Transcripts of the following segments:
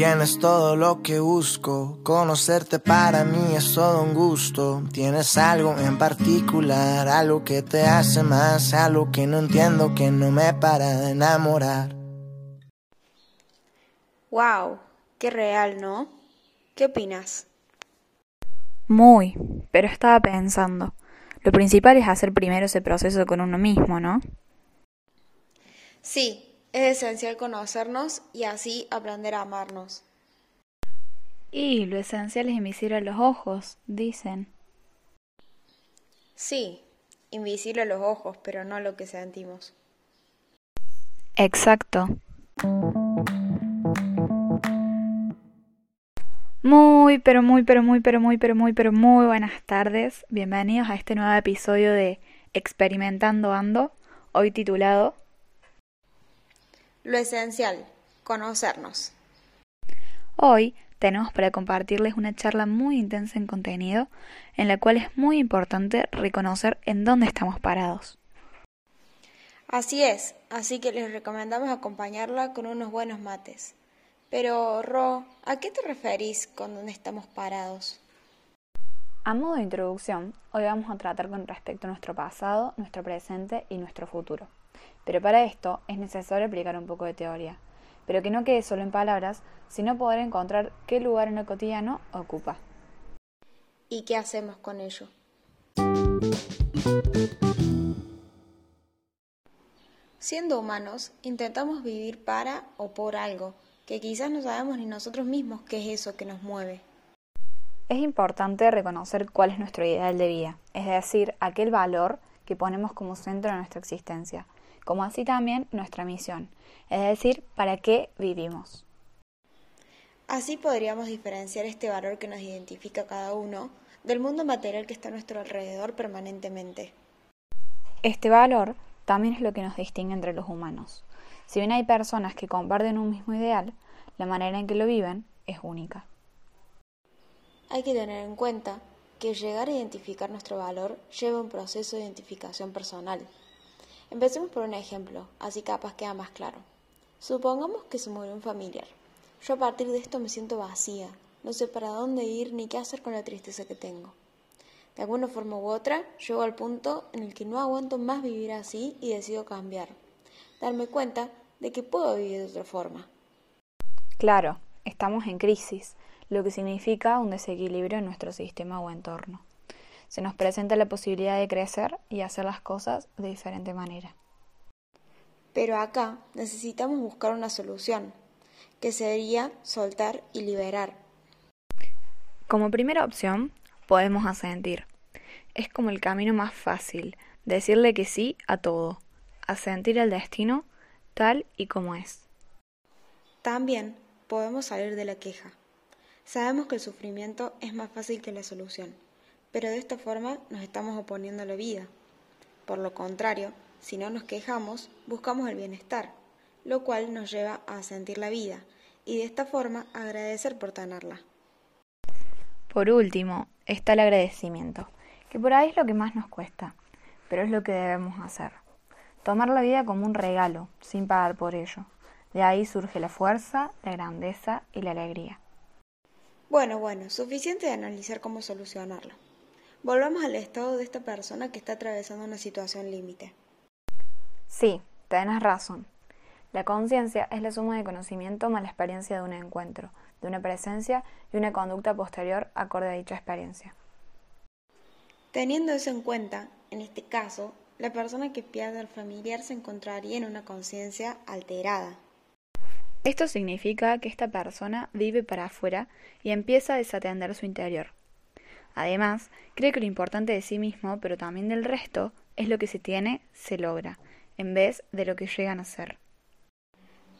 Tienes todo lo que busco, conocerte para mí es todo un gusto. Tienes algo en particular, algo que te hace más, algo que no entiendo, que no me para de enamorar. Wow, qué real, ¿no? ¿Qué opinas? Muy, pero estaba pensando. Lo principal es hacer primero ese proceso con uno mismo, ¿no? Sí, es esencial conocernos y así aprender a amarnos. Y lo esencial es invisible a los ojos, dicen. Sí, invisible a los ojos, pero no a lo que sentimos. Exacto. Muy, pero muy, pero muy, pero muy, pero muy, pero muy buenas tardes. Bienvenidos a este nuevo episodio de Experimentando Ando, hoy titulado Lo esencial, conocernos. Hoy tenemos para compartirles una charla muy intensa en contenido, en la cual es muy importante reconocer en dónde estamos parados. Así es, así que les recomendamos acompañarla con unos buenos mates. Pero, Ro, ¿a qué te referís con dónde estamos parados? A modo de introducción, hoy vamos a tratar con respecto a nuestro pasado, nuestro presente y nuestro futuro. Pero para esto es necesario aplicar un poco de teoría, pero que no quede solo en palabras, sino poder encontrar qué lugar en el cotidiano ocupa. ¿Y qué hacemos con ello? Siendo humanos, intentamos vivir para o por algo, que quizás no sabemos ni nosotros mismos qué es eso que nos mueve. Es importante reconocer cuál es nuestro ideal de vida, es decir, aquel valor que ponemos como centro de nuestra existencia, como así también nuestra misión, es decir, para qué vivimos. Así podríamos diferenciar este valor que nos identifica a cada uno del mundo material que está a nuestro alrededor permanentemente. Este valor también es lo que nos distingue entre los humanos. Si bien hay personas que comparten un mismo ideal, la manera en que lo viven es única. Hay que tener en cuenta que llegar a identificar nuestro valor lleva un proceso de identificación personal. Empecemos por un ejemplo, así capaz queda más claro. Supongamos que se murió un familiar. Yo a partir de esto me siento vacía, no sé para dónde ir ni qué hacer con la tristeza que tengo. De alguna forma u otra, llego al punto en el que no aguanto más vivir así y decido cambiar. Darme cuenta de que puedo vivir de otra forma. Claro, estamos en crisis, lo que significa un desequilibrio en nuestro sistema o entorno. Se nos presenta la posibilidad de crecer y hacer las cosas de diferente manera. Pero acá necesitamos buscar una solución, que sería soltar y liberar. Como primera opción, podemos asentir. Es como el camino más fácil, decirle que sí a todo, asentir el destino tal y como es. También podemos salir de la queja. Sabemos que el sufrimiento es más fácil que la solución, pero de esta forma nos estamos oponiendo a la vida. Por lo contrario, si no nos quejamos, buscamos el bienestar, lo cual nos lleva a sentir la vida y de esta forma agradecer por tenerla. Por último, está el agradecimiento, que por ahí es lo que más nos cuesta, pero es lo que debemos hacer. Tomar la vida como un regalo, sin pagar por ello. De ahí surge la fuerza, la grandeza y la alegría. Bueno, bueno, suficiente de analizar cómo solucionarlo. Volvamos al estado de esta persona que está atravesando una situación límite. Sí, tenés razón. La conciencia es la suma de conocimiento más la experiencia de un encuentro, de una presencia y una conducta posterior acorde a dicha experiencia. Teniendo eso en cuenta, en este caso, la persona que pierde al familiar se encontraría en una conciencia alterada. Esto significa que esta persona vive para afuera y empieza a desatender su interior. Además, cree que lo importante de sí mismo, pero también del resto, es lo que se tiene, se logra, en vez de lo que llegan a ser.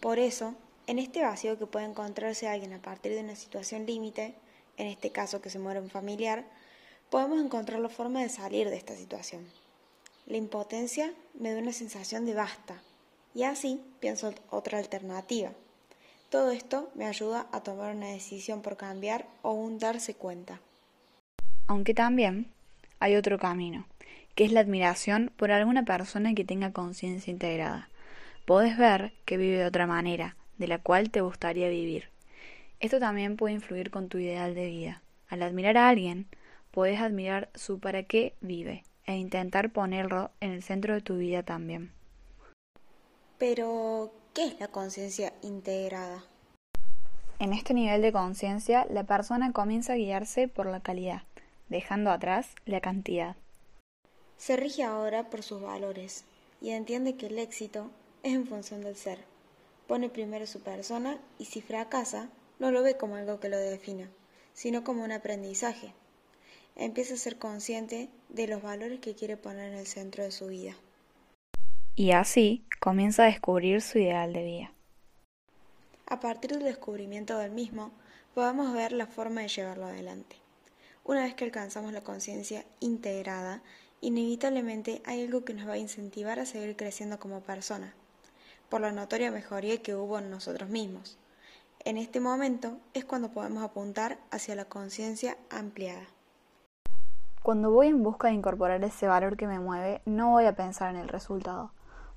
Por eso, en este vacío que puede encontrarse alguien a partir de una situación límite, en este caso que se muere un familiar, podemos encontrar la forma de salir de esta situación. La impotencia me da una sensación de basta, y así pienso otra alternativa. Todo esto me ayuda a tomar una decisión por cambiar o un darse cuenta. Aunque también hay otro camino, que es la admiración por alguna persona que tenga conciencia integrada. Podés ver que vive de otra manera, de la cual te gustaría vivir. Esto también puede influir con tu ideal de vida. Al admirar a alguien, puedes admirar su para qué vive e intentar ponerlo en el centro de tu vida también. Pero, ¿qué es la conciencia integrada? En este nivel de conciencia, la persona comienza a guiarse por la calidad, dejando atrás la cantidad. Se rige ahora por sus valores y entiende que el éxito es en función del ser. Pone primero su persona y si fracasa, no lo ve como algo que lo defina, sino como un aprendizaje. Empieza a ser consciente de los valores que quiere poner en el centro de su vida. Y así comienza a descubrir su ideal de vida. A partir del descubrimiento del mismo, podemos ver la forma de llevarlo adelante. Una vez que alcanzamos la conciencia integrada, inevitablemente hay algo que nos va a incentivar a seguir creciendo como persona, por la notoria mejoría que hubo en nosotros mismos. En este momento es cuando podemos apuntar hacia la conciencia ampliada. Cuando voy en busca de incorporar ese valor que me mueve, no voy a pensar en el resultado,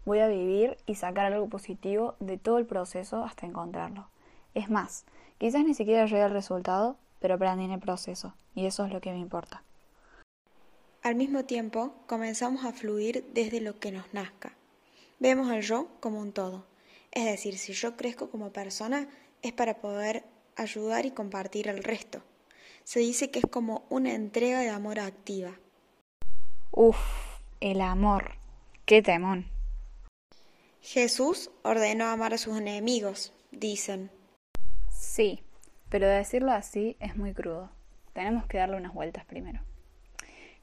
Voy a vivir y sacar algo positivo de todo el proceso hasta encontrarlo. Es más, quizás ni siquiera llegue al resultado, pero aprendí en el proceso, y eso es lo que me importa. Al mismo tiempo, comenzamos a fluir desde lo que nos nazca. Vemos al yo como un todo. Es decir, si yo crezco como persona, es para poder ayudar y compartir al resto. Se dice que es como una entrega de amor activa. Uf, el amor. Qué temón. Jesús ordenó amar a sus enemigos, dicen. Sí, pero decirlo así es muy crudo. Tenemos que darle unas vueltas primero.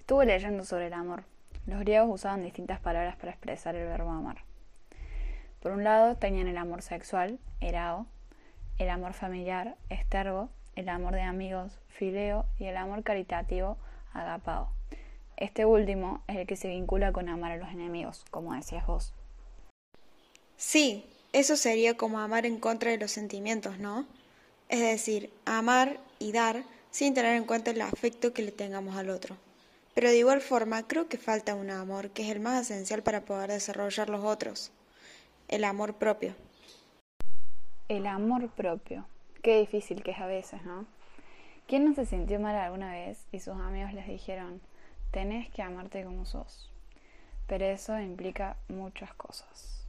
Estuve leyendo sobre el amor. Los griegos usaban distintas palabras para expresar el verbo amar. Por un lado tenían el amor sexual, erao, el amor familiar, estergo, el amor de amigos, fileo, y el amor caritativo, agapao. Este último es el que se vincula con amar a los enemigos, como decías vos. Sí, eso sería como amar en contra de los sentimientos, ¿no? Es decir, amar y dar sin tener en cuenta el afecto que le tengamos al otro. Pero de igual forma, creo que falta un amor que es el más esencial para poder desarrollar los otros, el amor propio. El amor propio. Qué difícil que es a veces, ¿no? ¿Quién no se sintió mal alguna vez y sus amigos les dijeron, tenés que amarte como sos? Pero eso implica muchas cosas.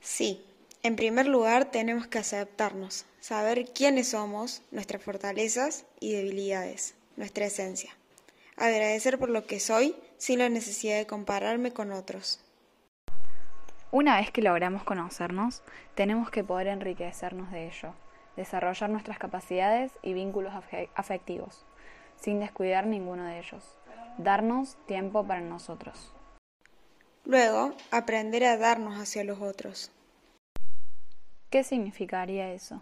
Sí, en primer lugar tenemos que aceptarnos, saber quiénes somos, nuestras fortalezas y debilidades, nuestra esencia. Agradecer por lo que soy sin la necesidad de compararme con otros. Una vez que logramos conocernos, tenemos que poder enriquecernos de ello, desarrollar nuestras capacidades y vínculos afectivos, sin descuidar ninguno de ellos, darnos tiempo para nosotros. Luego, aprender a darnos hacia los otros. ¿Qué significaría eso?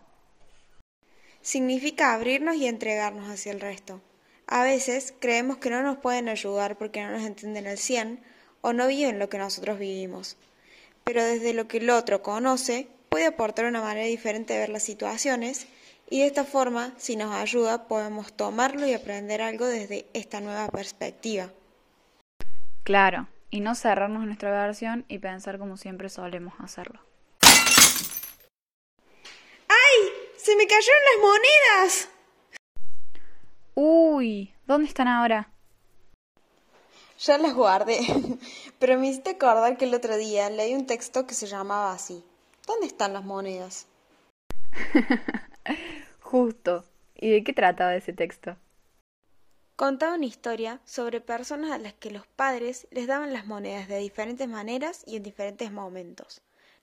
Significa abrirnos y entregarnos hacia el resto. A veces creemos que no nos pueden ayudar porque no nos entienden al cien o no viven lo que nosotros vivimos. Pero desde lo que el otro conoce, puede aportar una manera diferente de ver las situaciones y de esta forma, si nos ayuda, podemos tomarlo y aprender algo desde esta nueva perspectiva. Claro, y no cerrarnos nuestra versión y pensar como siempre solemos hacerlo. ¡Se me cayeron las monedas! Uy, ¿dónde están ahora? Ya las guardé, pero me hiciste acordar que el otro día leí un texto que se llamaba así. ¿Dónde están las monedas? Justo. ¿Y de qué trataba ese texto? Contaba una historia sobre personas a las que los padres les daban las monedas de diferentes maneras y en diferentes momentos,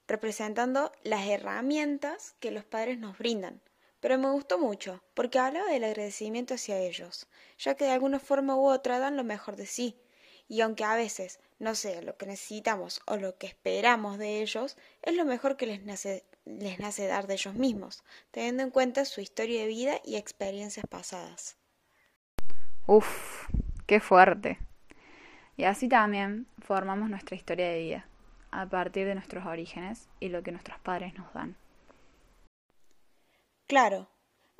representando las herramientas que los padres nos brindan. Pero me gustó mucho, porque hablaba del agradecimiento hacia ellos, ya que de alguna forma u otra dan lo mejor de sí, y aunque a veces no sea lo que necesitamos o lo que esperamos de ellos, es lo mejor que les nace, les nace dar de ellos mismos, teniendo en cuenta su historia de vida y experiencias pasadas. Uf, qué fuerte. Y así también formamos nuestra historia de vida, a partir de nuestros orígenes y lo que nuestros padres nos dan. Claro,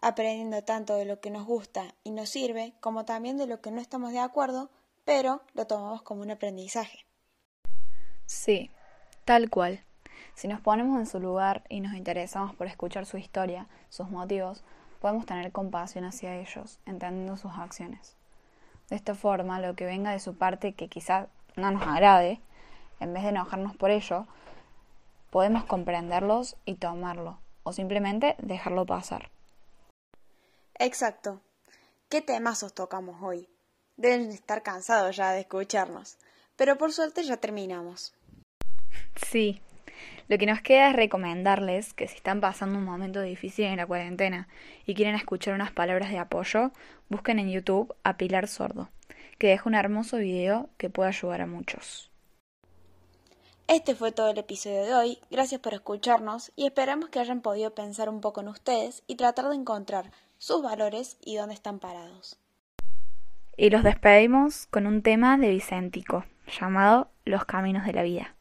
aprendiendo tanto de lo que nos gusta y nos sirve, como también de lo que no estamos de acuerdo, pero lo tomamos como un aprendizaje. Sí, tal cual. Si nos ponemos en su lugar y nos interesamos por escuchar su historia, sus motivos, podemos tener compasión hacia ellos, entendiendo sus acciones. De esta forma, lo que venga de su parte que quizás no nos agrade, en vez de enojarnos por ello, podemos comprenderlos y tomarlo, o simplemente dejarlo pasar. Exacto. ¿Qué temas os tocamos hoy? Deben estar cansados ya de escucharnos, pero por suerte ya terminamos. Sí, lo que nos queda es recomendarles que si están pasando un momento difícil en la cuarentena y quieren escuchar unas palabras de apoyo, busquen en YouTube a Pilar Sordo, que deja un hermoso video que puede ayudar a muchos. Este fue todo el episodio de hoy, gracias por escucharnos y esperamos que hayan podido pensar un poco en ustedes y tratar de encontrar sus valores y dónde están parados. Y los despedimos con un tema de Vicéntico, llamado Los Caminos de la Vida.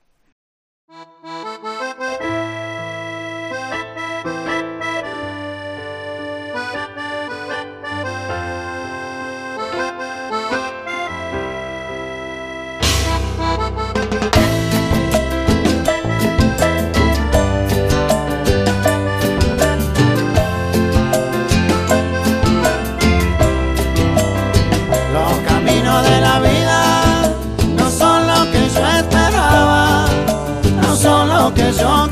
was on.